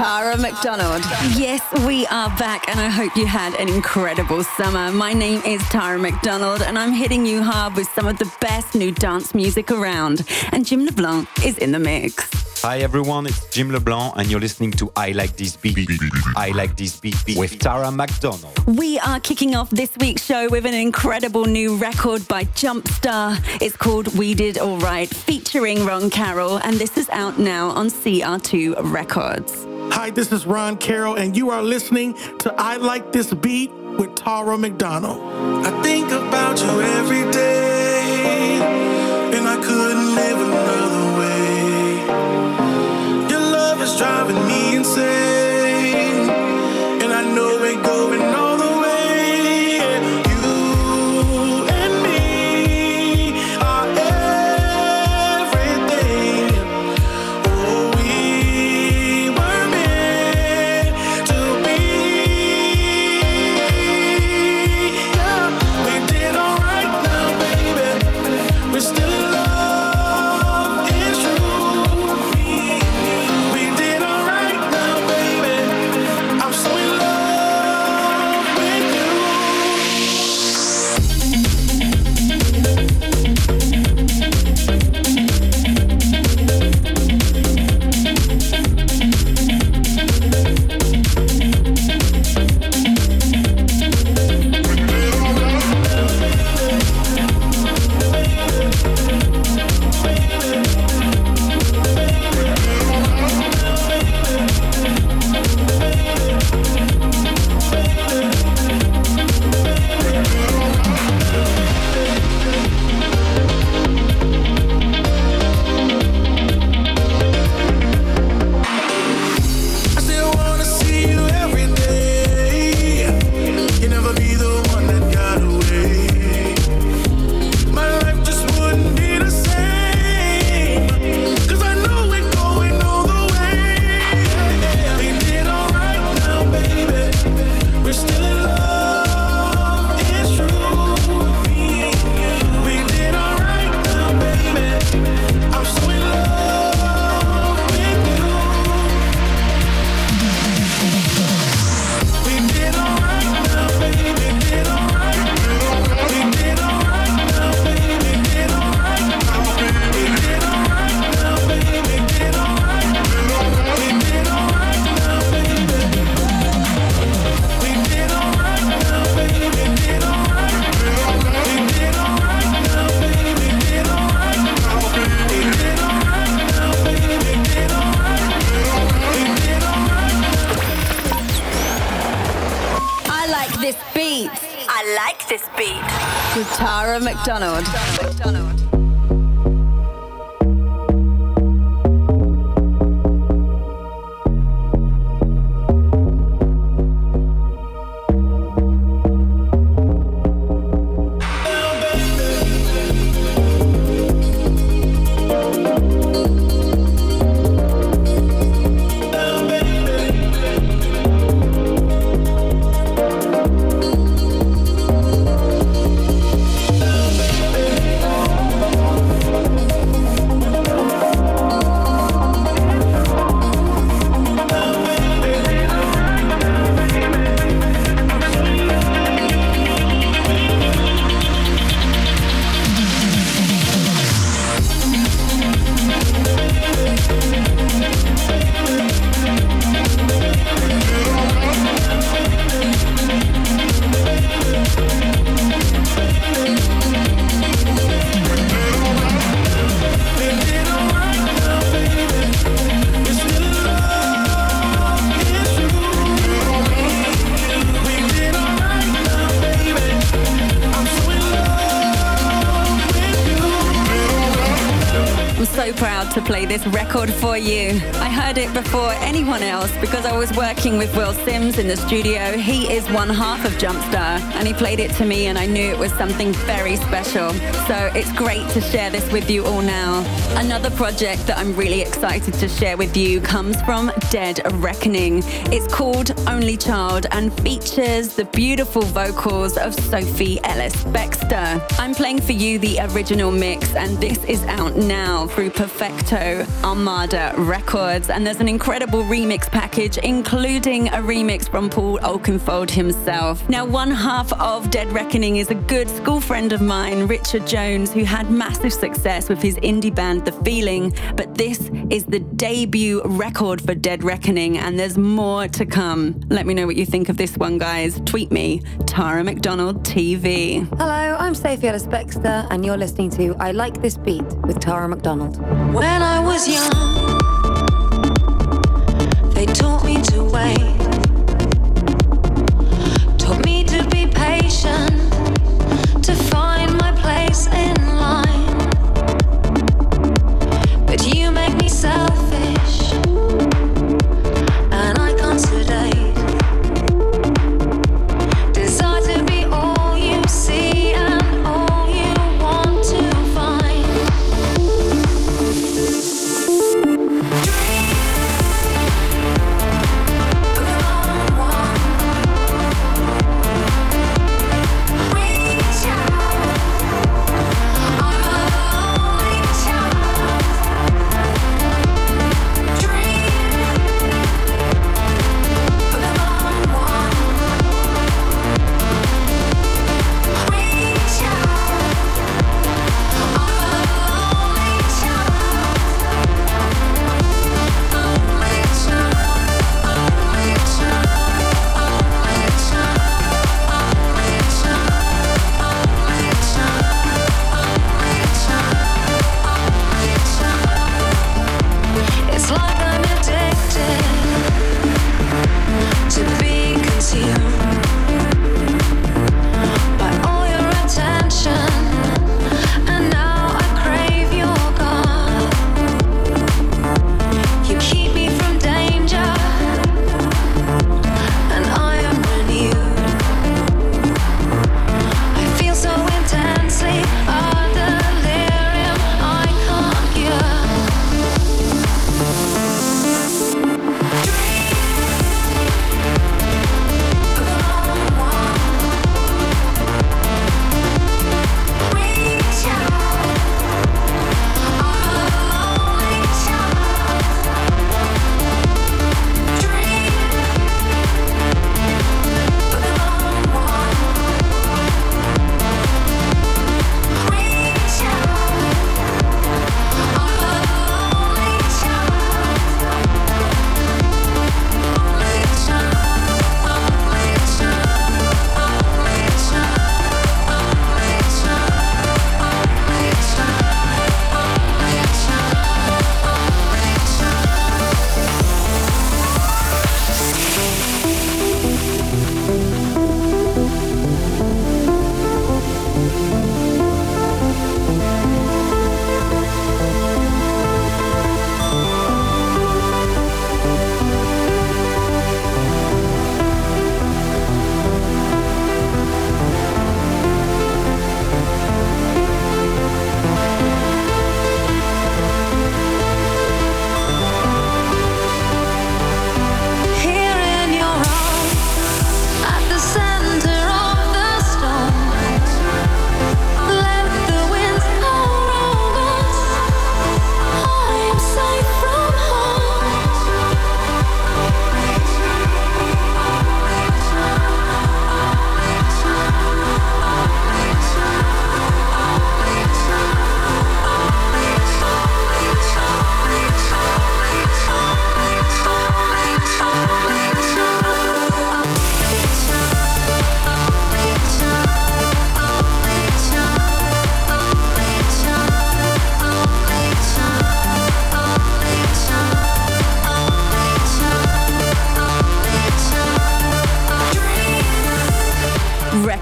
Tara McDonald. Yes, we are back, and I hope you had an incredible summer. My name is Tara McDonald, and I'm hitting you hard with some of the best new dance music around. And Jim LeBlanc is in the mix. Hi everyone, it's Jim LeBlanc, and you're listening to I Like This Beat. I Like This Beat with Tara McDonald. We are kicking off this week's show with an incredible new record by Jumpstar. It's called We Did Alright, featuring Ron Carroll, and this is out now on CR2 Records. Hi, this is Ron Carroll, and you are listening to I Like This Beat with Tara McDonald. I think about you every day, and I couldn't live another driving me insane, and I know we're going all record for you. I heard it before anyone else because I was working with Will Sims in the studio. He is one half of Jumpstar and he played it to me and I knew it was something very special. So it's great to share this with you all now. Another project that I'm really excited to share with you comes from Dead Reckoning. It's called Only Child and features the beautiful vocals of Sophie Ellis Bextor. I'm playing for you the original mix and this is out now through Perfecto Armada Records. And there's an incredible remix package, including a remix from Paul Oakenfold himself. Now, one half of Dead Reckoning is a good school friend of mine, Richard Jones, who had massive success with his indie band The Feeling. But this is the debut record for Dead Reckoning, and there's more to come. Let me know what you think of this one, guys. Tweet me, Tara McDonald TV. Hello, I'm Sophie Ellis Bextor, and you're listening to I Like This Beat with Tara McDonald. When I was young,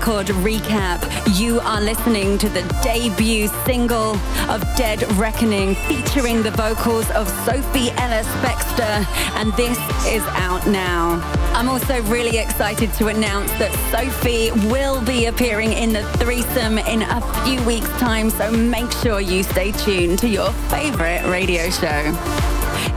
Record recap. You are listening to the debut single of Dead Reckoning featuring the vocals of Sophie Ellis Bextor, and this is out now. I'm also really excited to announce that Sophie will be appearing in the threesome in a few weeks' time, so make sure you stay tuned to your favorite radio show.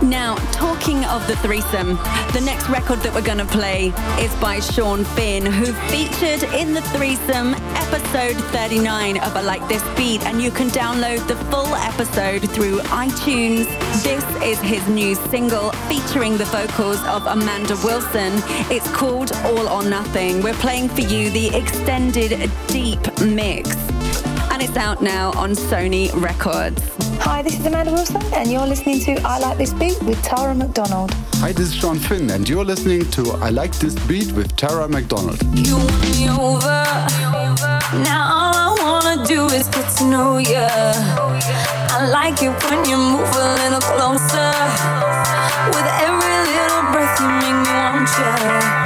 Now, talking of the threesome, the next record that we're going to play is by Sean Finn, who featured in the threesome episode 39 of I Like This Beat, and you can download the full episode through iTunes. This is his new single featuring the vocals of Amanda Wilson. It's called All or Nothing. We're playing for you the extended deep mix, and it's out now on Sony Records. Hi, this is Amanda Wilson, and you're listening to I Like This Beat with Tara McDonald. Hi, this is Sean Finn, and you're listening to I Like This Beat with Tara McDonald. You won me over. Now all I wanna do is get to know ya. I like it when you move a little closer. With every little breath, you make me want ya.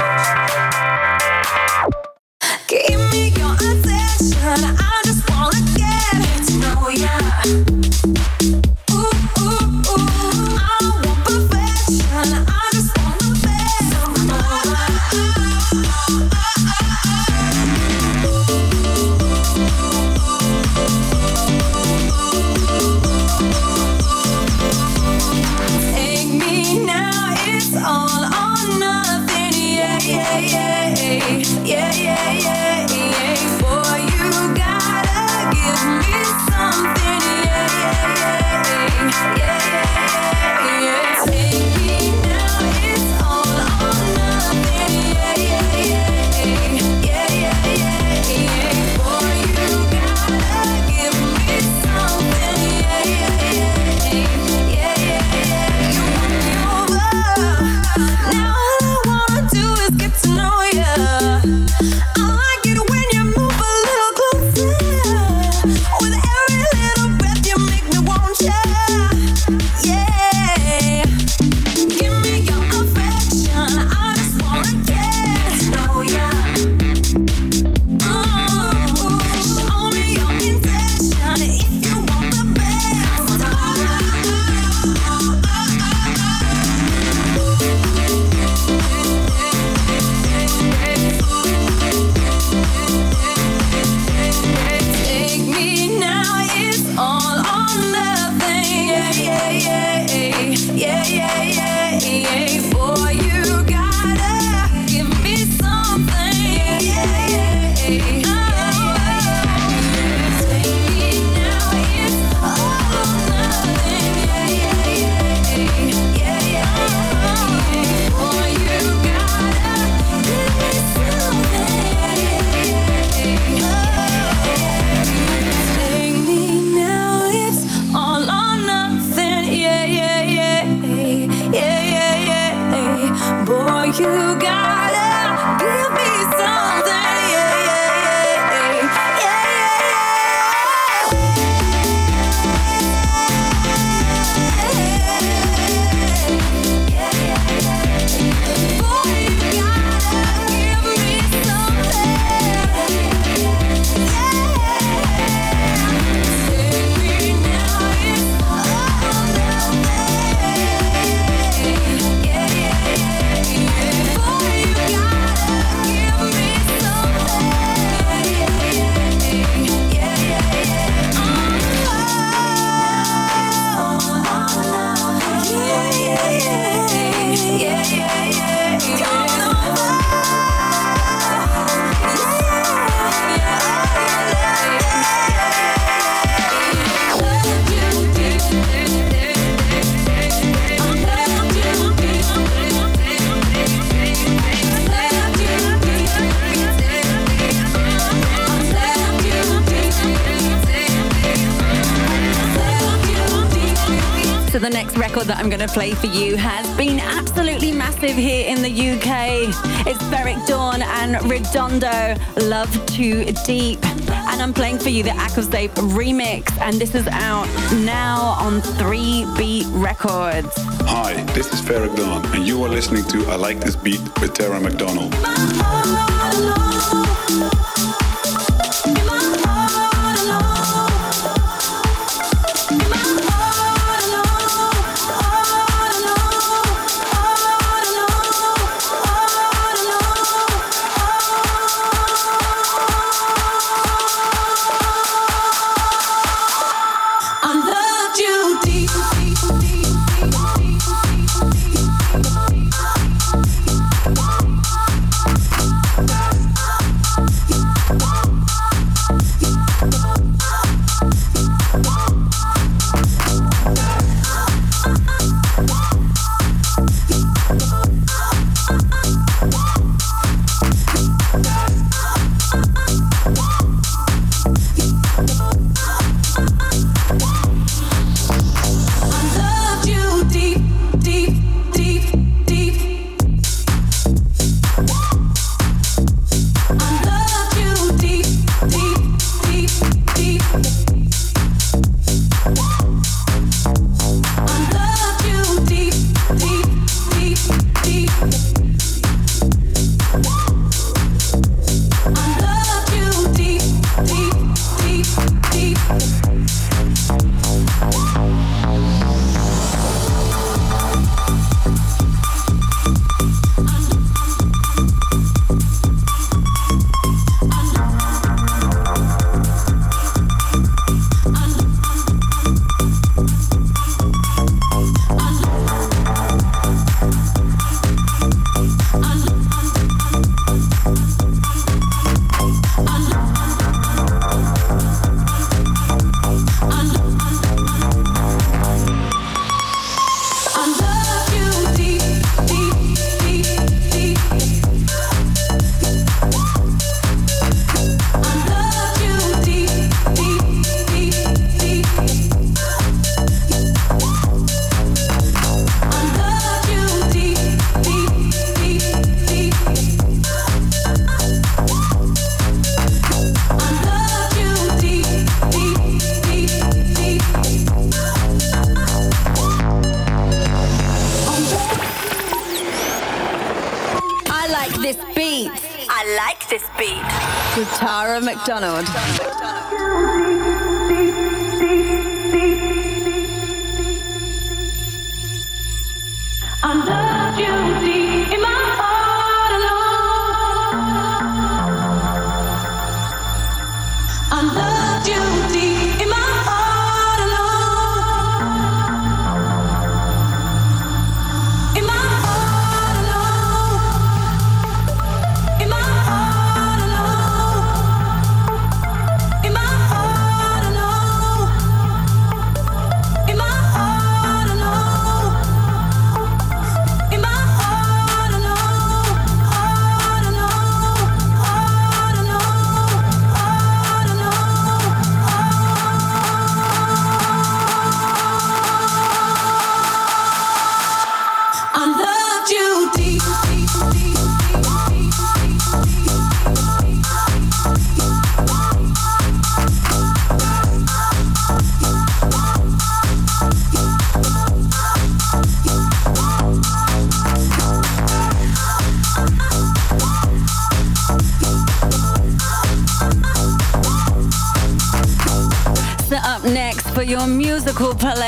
Too Deep. And I'm playing for you the Aquasape remix. And this is out now on 3 Beat Records. Hi, this is Farrah Dawn, and you are listening to I Like This Beat with Tara McDonald.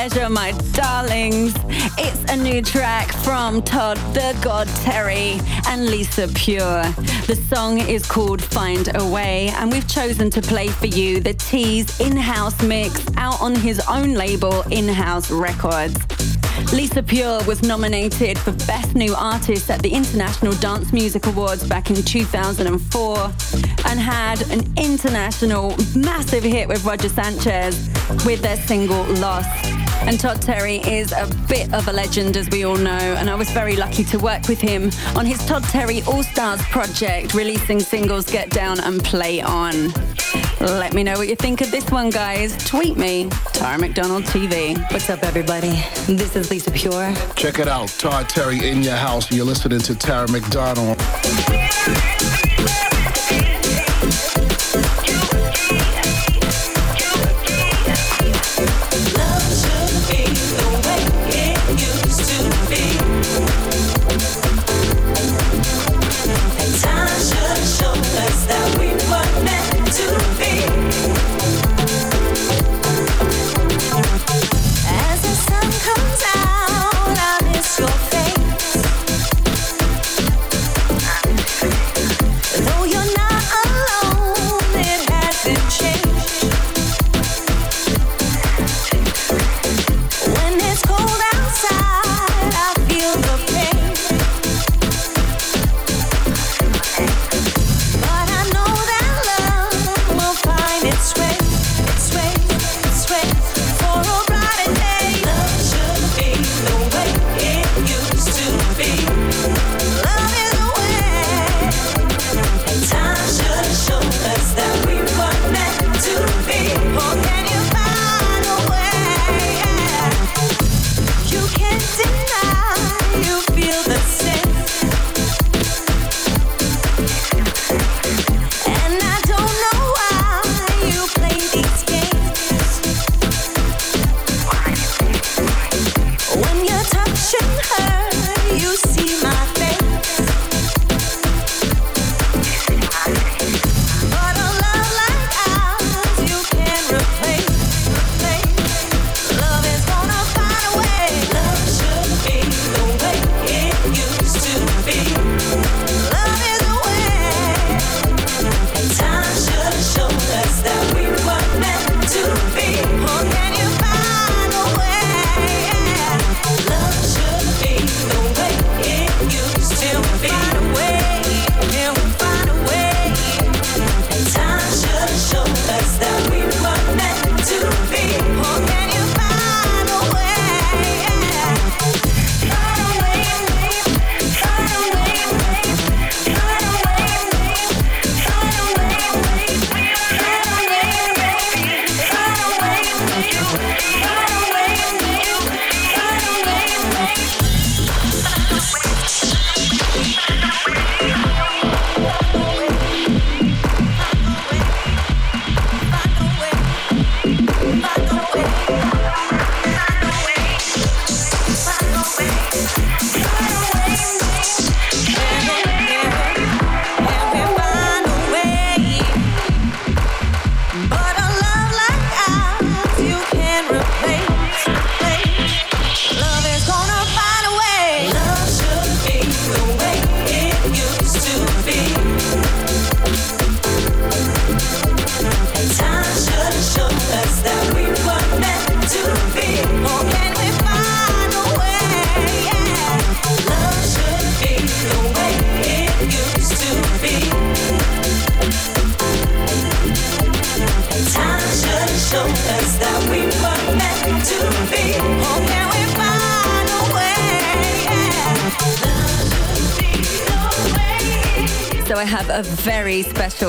Pleasure, my darlings, it's a new track from Todd the God Terry and Lisa Pure. The song is called Find a Way, and we've chosen to play for you the T's in-house mix out on his own label, In-House Records. Lisa Pure was nominated for Best New Artist at the International Dance Music Awards back in 2004 and had an international massive hit with Roger Sanchez with their single Lost. And Todd Terry is a bit of a legend, as we all know, and I was very lucky to work with him on his Todd Terry All Stars project, releasing singles Get Down and Play On. Let me know what you think of this one, guys. Tweet me, Tara McDonald TV. What's up, everybody? This is Lisa Pure. Check it out, Todd Terry in your house. You're listening to Tara McDonald.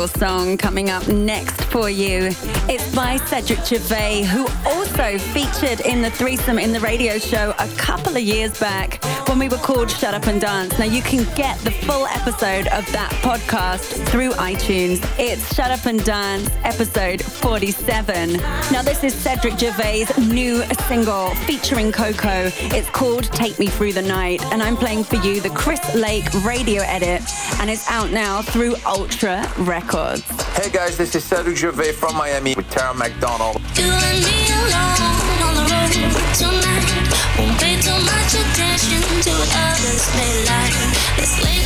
Song coming up next for you. It's by Cedric Gervais, who also featured in the threesome in the radio show a couple of years back when we were called Shut Up and Dance. Now you can get the full episode of that podcast through iTunes. It's Shut Up and Dance episode 47. Now this is Cedric Gervais' new single featuring Coco. It's called Take Me Through the Night and I'm playing for you the Chris Lake radio edit and it's out now through Ultra Records. Hey guys, this is Cedric Gervais from Miami with Tara McDonald. Tonight. Won't much attention to others may. Let's lay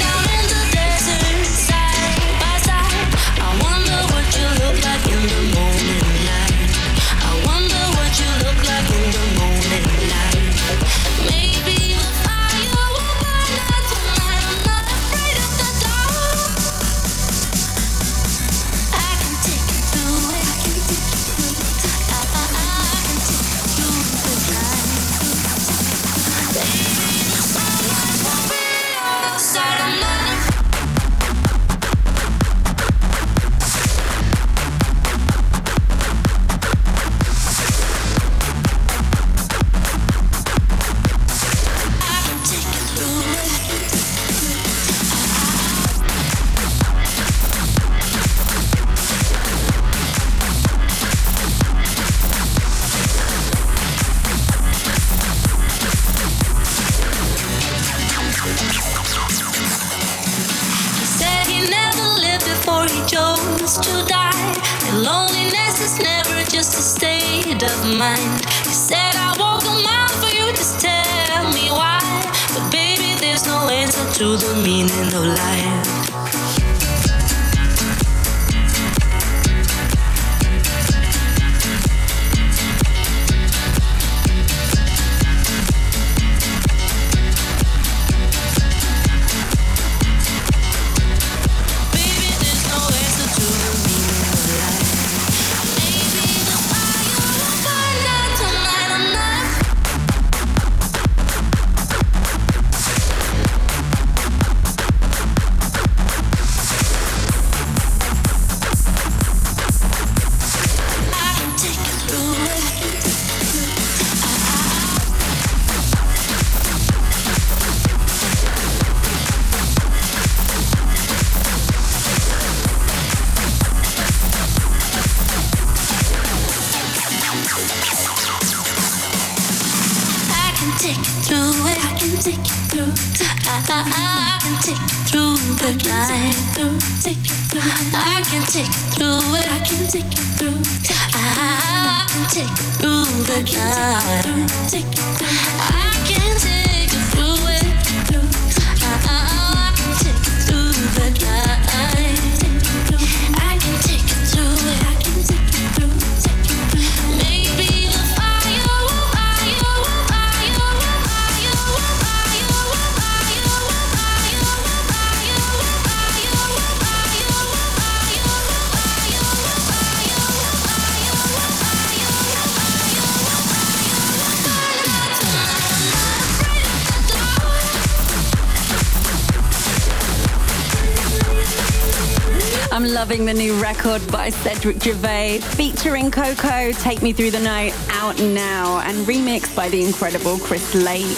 record by Cedric Gervais featuring Coco, Take Me Through the Night, out now and remixed by the incredible Chris Lake.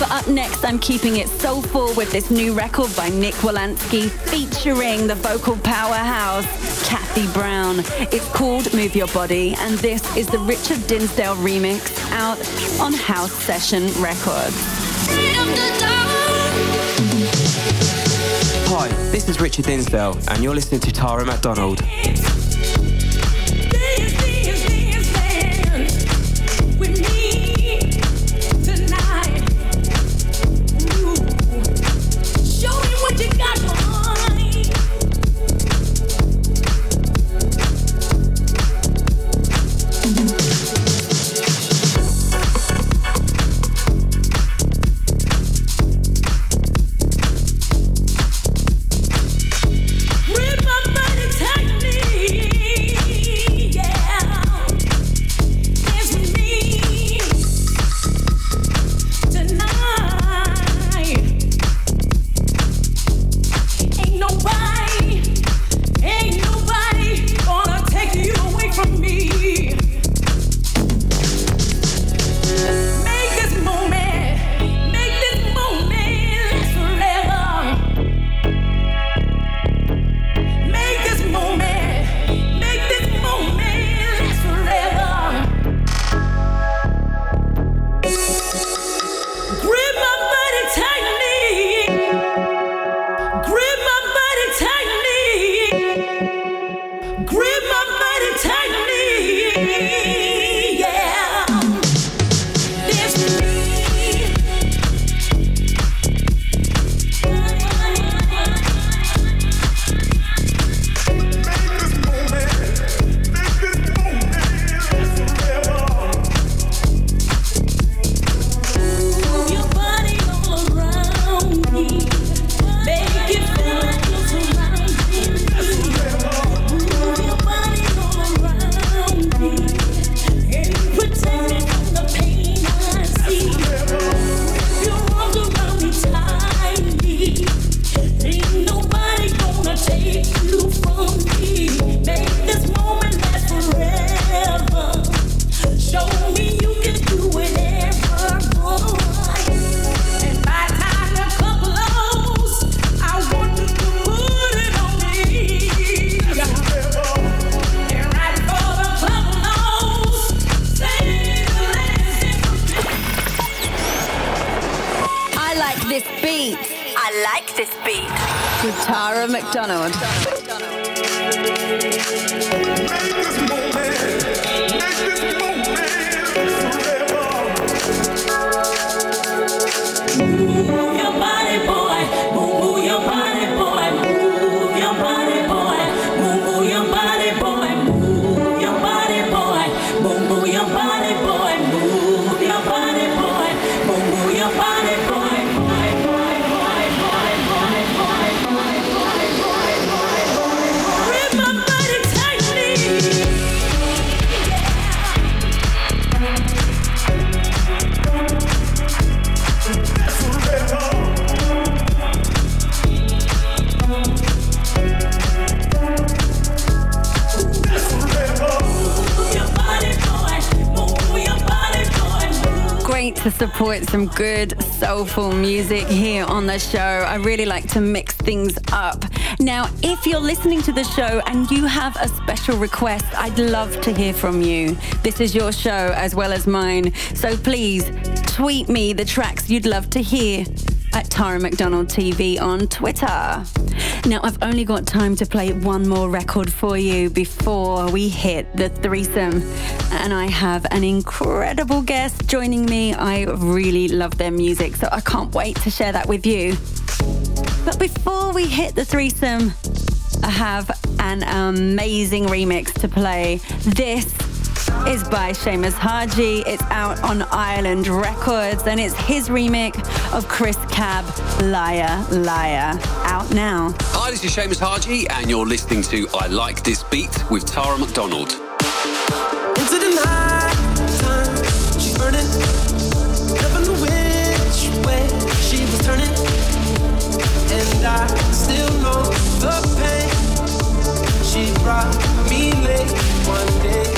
But up next, I'm keeping it soulful with this new record by Nick Wolanski featuring the vocal powerhouse Kathy Brown. It's called Move Your Body, and this is the Richard Dinsdale remix out on House Session Records. This is Richard Dinsdale, and you're listening to Tara McDonald. Music here on the show. I really like to mix things up. Now, if you're listening to the show and you have a special request, I'd love to hear from you. This is your show as well as mine. So please tweet me the tracks you'd love to hear at Tara McDonald TV on Twitter. Now, I've only got time to play one more record for you before we hit the threesome. And I have an incredible guest joining me. I really love their music, so I can't wait to share that with you. But before we hit the threesome, I have an amazing remix to play. This is by Seamus Haji. It's out on Island Records and it's his remix of Cris Cab, Liar, Liar. Out now. Hi, this is Seamus Haji, and you're listening to I Like This Beat with Tara McDonald. Into the night time, she's burning. Never knew which way she was turning. And I still know the pain. She brought me late one day.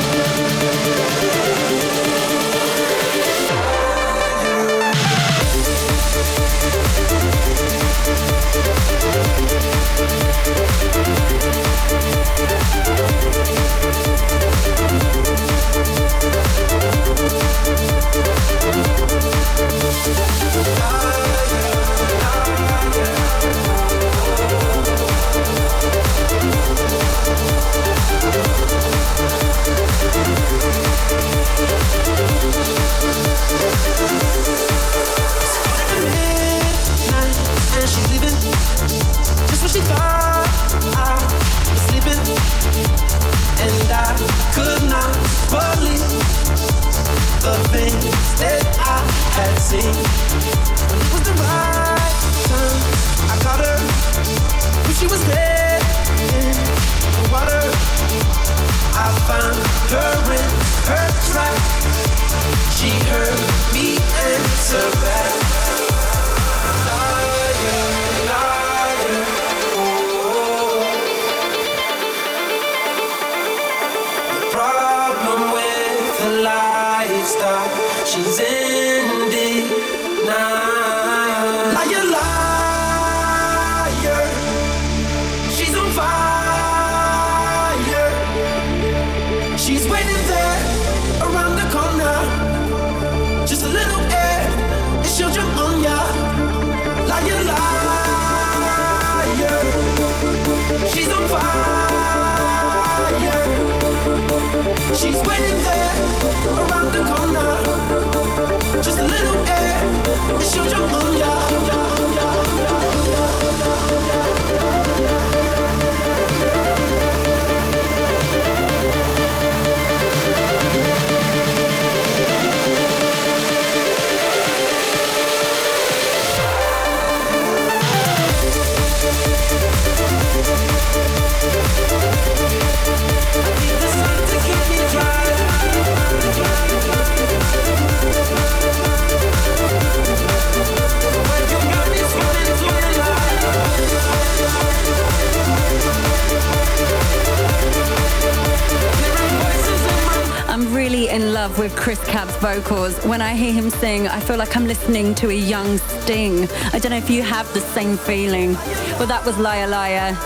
Vocals. When I hear him sing, I feel like I'm listening to a young Sting. I don't know if you have the same feeling. Well, that was Liar Liar,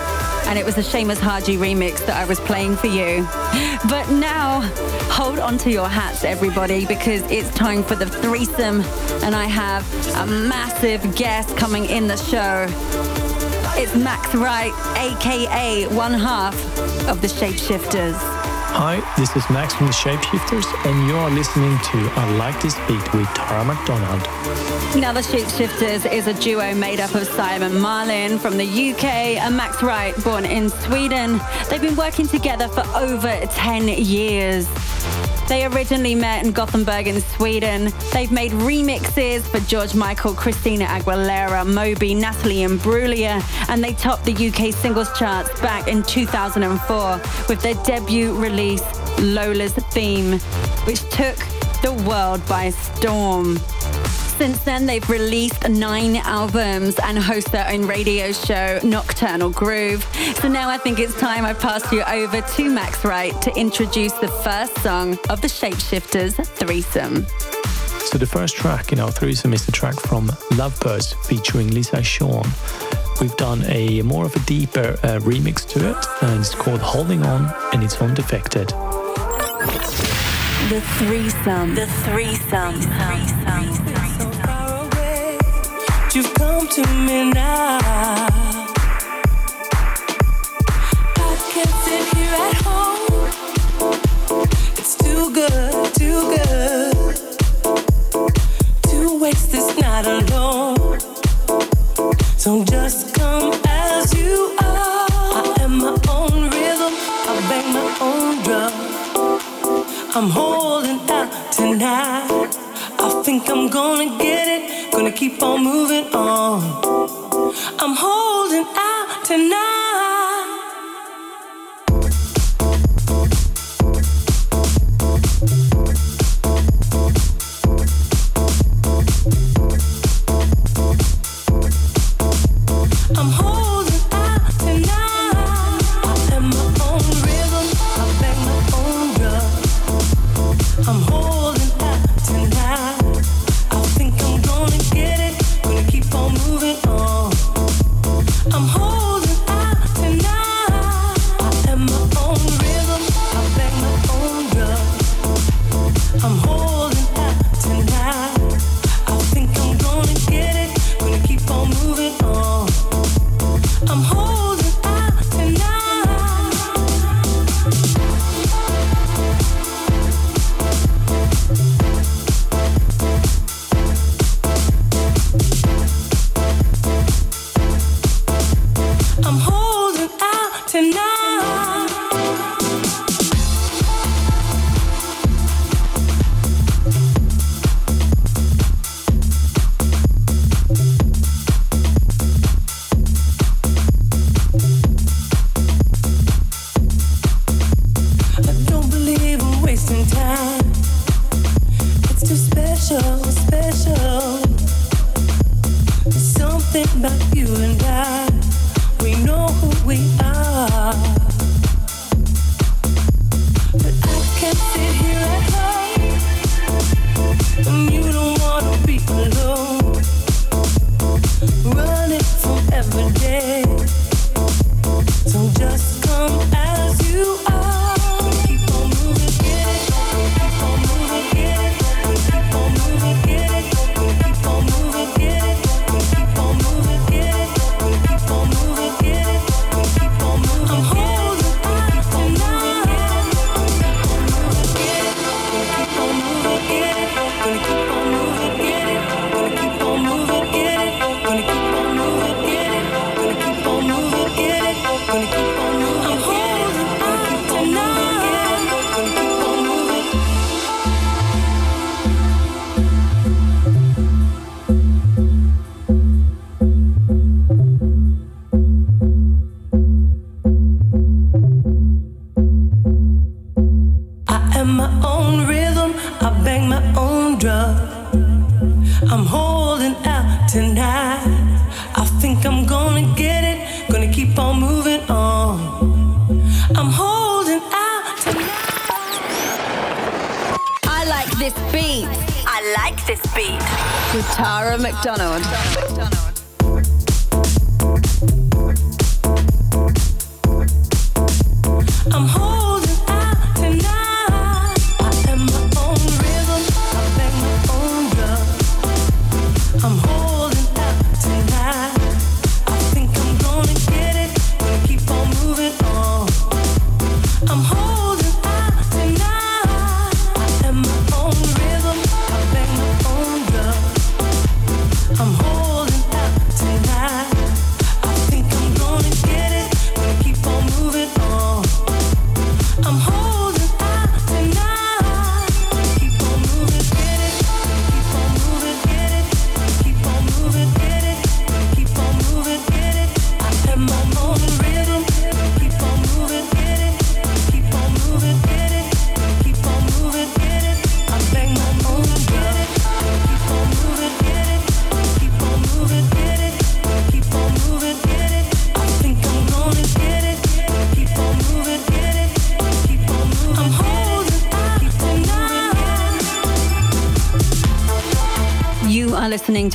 and it was a Seamus Haji remix that I was playing for you. But now, hold on to your hats, everybody, because it's time for the threesome, and I have a massive guest coming in the show. It's Max Reich, aka one half of the Shapeshifters. Hi, this is Max from the Shapeshifters, and you are listening to I Like This Beat with Tara McDonald. Now, the Shapeshifters is a duo made up of Simon Marlin from the UK and Max Reich, born in Sweden. They've been working together for over 10 years. They originally met in Gothenburg in Sweden. They've made remixes for George Michael, Christina Aguilera, Moby, Natalie Imbruglia, and they topped the UK singles charts back in 2004 with their debut release, Lola's Theme, which took the world by storm. Since then, they've released nine albums and host their own radio show, Nocturnal Groove. So now I think it's time I pass you over to Max Reich to introduce the first song of the Shapeshifters threesome. So the first track in our threesome is the track from Lovebirds featuring Lisa Shaw. We've done a more of a deeper uh, remix to it, and it's called Holding On, and it's on Defected. The threesome. The threesome. The threesome. You've come to me now. I can't sit here at home. It's too good, too good to waste this night alone. So just come as you are. I am my own rhythm. I bang my own drum. I'm holding out tonight. I think I'm gonna get it. Gonna keep on moving on. I'm holding out tonight.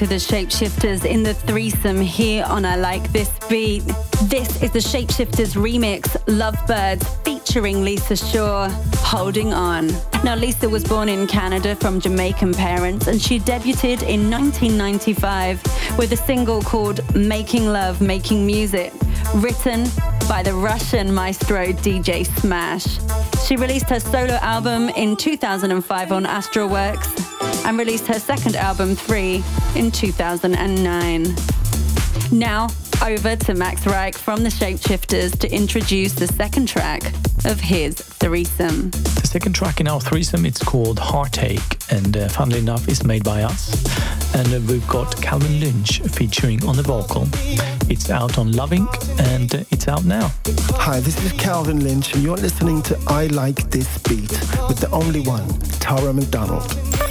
To the Shapeshifters in the threesome here on I Like This Beat. This is the Shapeshifters remix, Lovebirds, featuring Lisa Shaw, Holding On. Now, Lisa was born in Canada from Jamaican parents, and she debuted in 1995 with a single called Making Love, Making Music, written by the Russian maestro DJ Smash. She released her solo album in 2005 on Astralwerks and released her second album, Three, in 2009. Now, over to Max Reich from the Shapeshifters to introduce the second track of his threesome. The second track in our threesome, it's called Heartache, and uh, funnily enough, is made by us. And uh, we've got Calvin Lynch featuring on the vocal. It's out on Loving, and uh, it's out now. Hi, this is Calvin Lynch, and you're listening to I Like This Beat with the only one, Tara McDonald.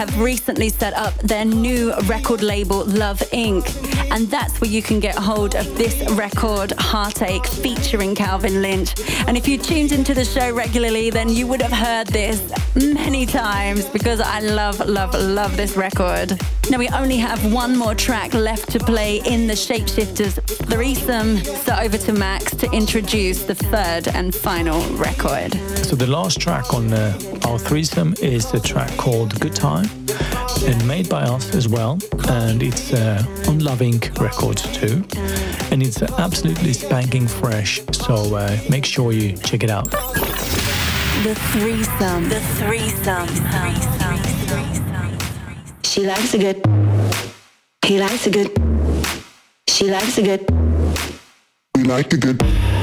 have recently set up their new record label, Love Inc. And that's where you can get hold of this record, Heartache, featuring Calvin Lynch. And if you tuned into the show regularly, then you would have heard this many times because I love, love, love this record. Now, we only have one more track left to play in the Shapeshifters threesome. So, over to Max to introduce the third and final record. So the last track on uh, our threesome is a track called Good Time and made by us as well. And it's uh, on Love Inc. Records too. And it's absolutely spanking fresh. So uh, make sure you check it out. The threesome. The threesome. She likes a good. He likes a good. She likes a good. We like the good.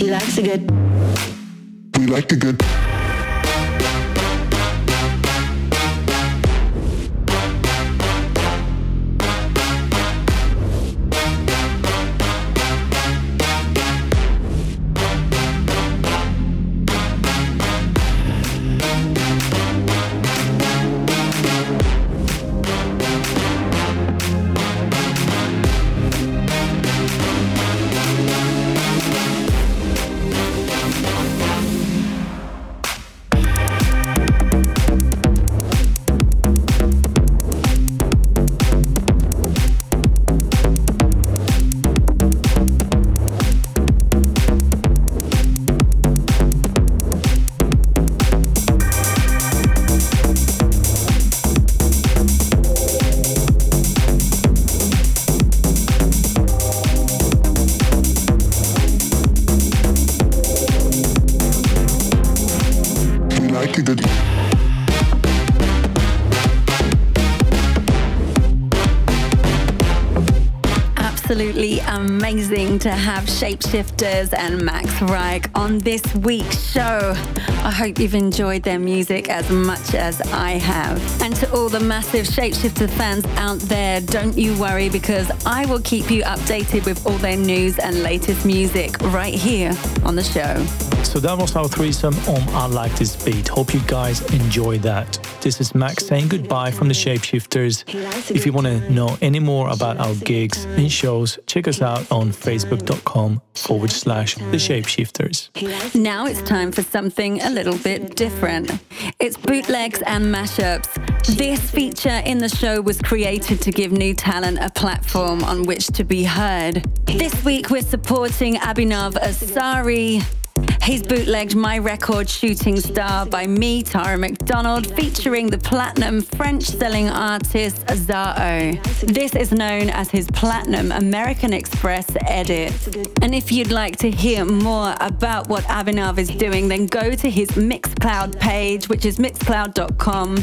She likes a good. We like the good. Have Shapeshifters and Max Reich on this week's show. I hope you've enjoyed their music as much as I have. And to all the massive Shapeshifter fans out there, don't you worry because I will keep you updated with all their news and latest music right here on the show. So that was our threesome on I Like This Beat. Hope you guys enjoy that. This is Max saying goodbye from the Shapeshifters. If you want to know any more about our gigs and shows, check us out on facebook.com forward slash the Shapeshifters. Now it's time for something a little bit different. It's bootlegs and mashups. This feature in the show was created to give new talent a platform on which to be heard. This week we're supporting Abhinav Asari. He's bootlegged my record Shooting Star by me, Tara McDonald, featuring the platinum French selling artist Zaho. This is known as his platinum American Express edit. And if you'd like to hear more about what Abhinav is doing, then go to his Mixcloud page, which is mixcloud.com,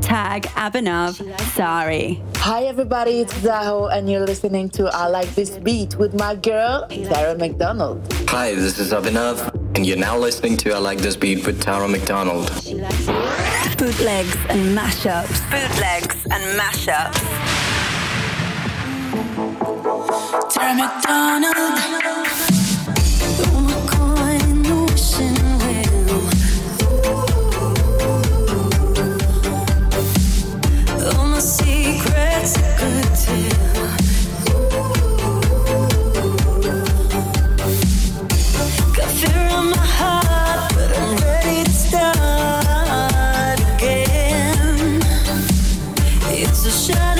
tag Abhinav Sari. Hi everybody, it's Zaho and you're listening to I Like This Beat with my girl, Tara McDonald. Hi, this is Abhinav, and you're now listening to I Like This Beat with Tara McDonald. Bootlegs and mashups. Bootlegs and mashups. Tara McDonald. Throw It's a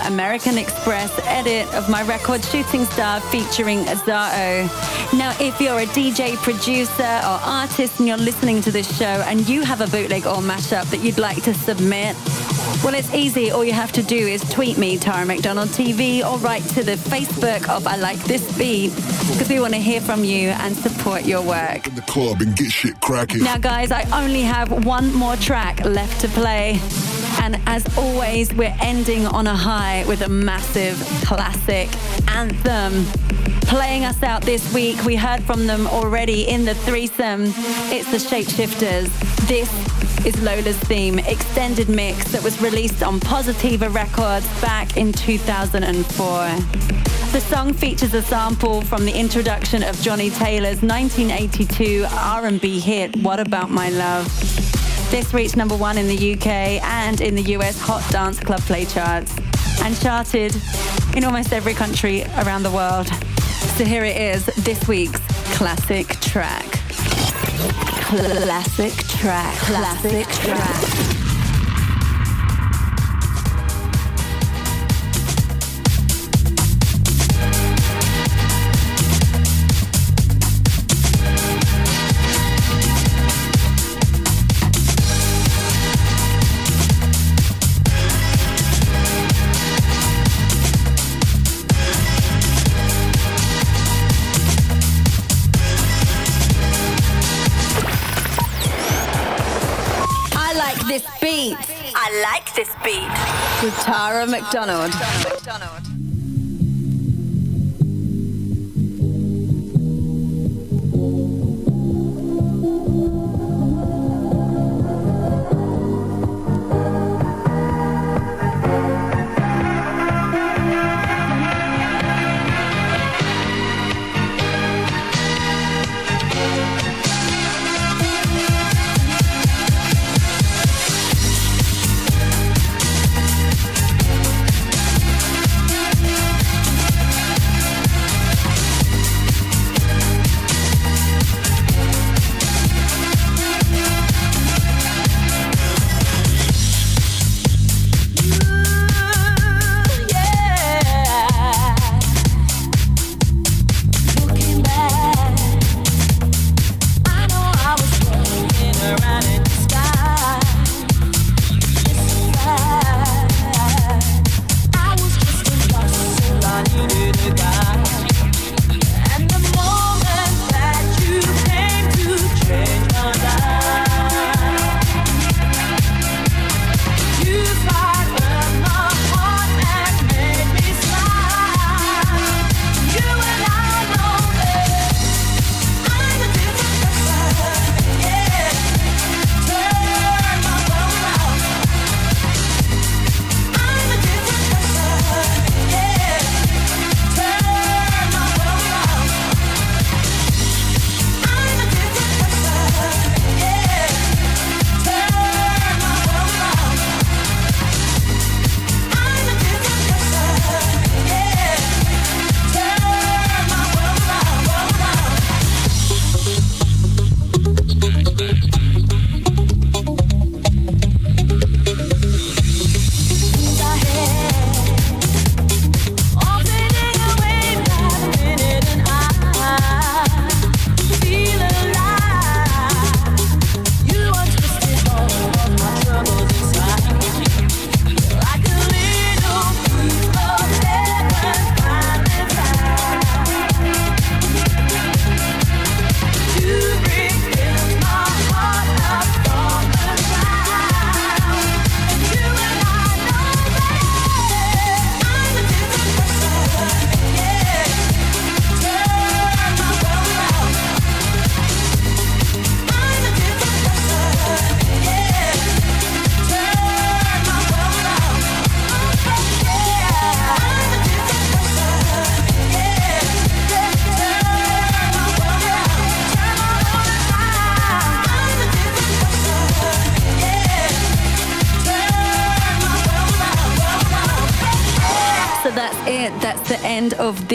American Express edit of my record Shooting Star featuring Azao. Now, if you're a DJ, producer, or artist and you're listening to this show and you have a bootleg or mashup that you'd like to submit, well, it's easy. All you have to do is tweet me, Tara McDonald TV, or write to the Facebook of I Like This Beat because we want to hear from you and support your work. In the club and get shit cracking. Now, guys, I only have one more track left to play. And as always, we're ending on a high with a massive classic anthem. Playing us out this week, we heard from them already in the threesome. It's the Shapeshifters. This is Lola's theme, extended mix that was released on Positiva Records back in 2004. The song features a sample from the introduction of Johnnie Taylor's 1982 R&B hit "What About My Love." This reached number one in the UK and in the US Hot Dance Club Play charts. and charted in almost every country around the world. So here it is, this week's classic track. Classic track. Classic track. Tara McDonald. So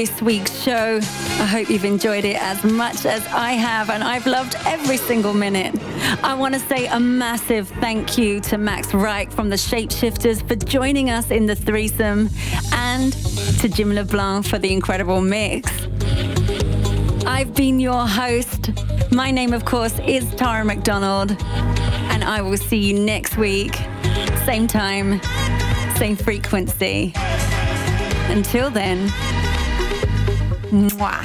this week's show. I hope you've enjoyed it as much as I have, and I've loved every single minute. I want to say a massive thank you to Max Reich from the Shapeshifters for joining us in the threesome, and to Jim LeBlanc for the incredible mix. I've been your host. My name, of course, is Tara McDonald, and I will see you next week. Same time, same frequency. Until then, 嗯哇。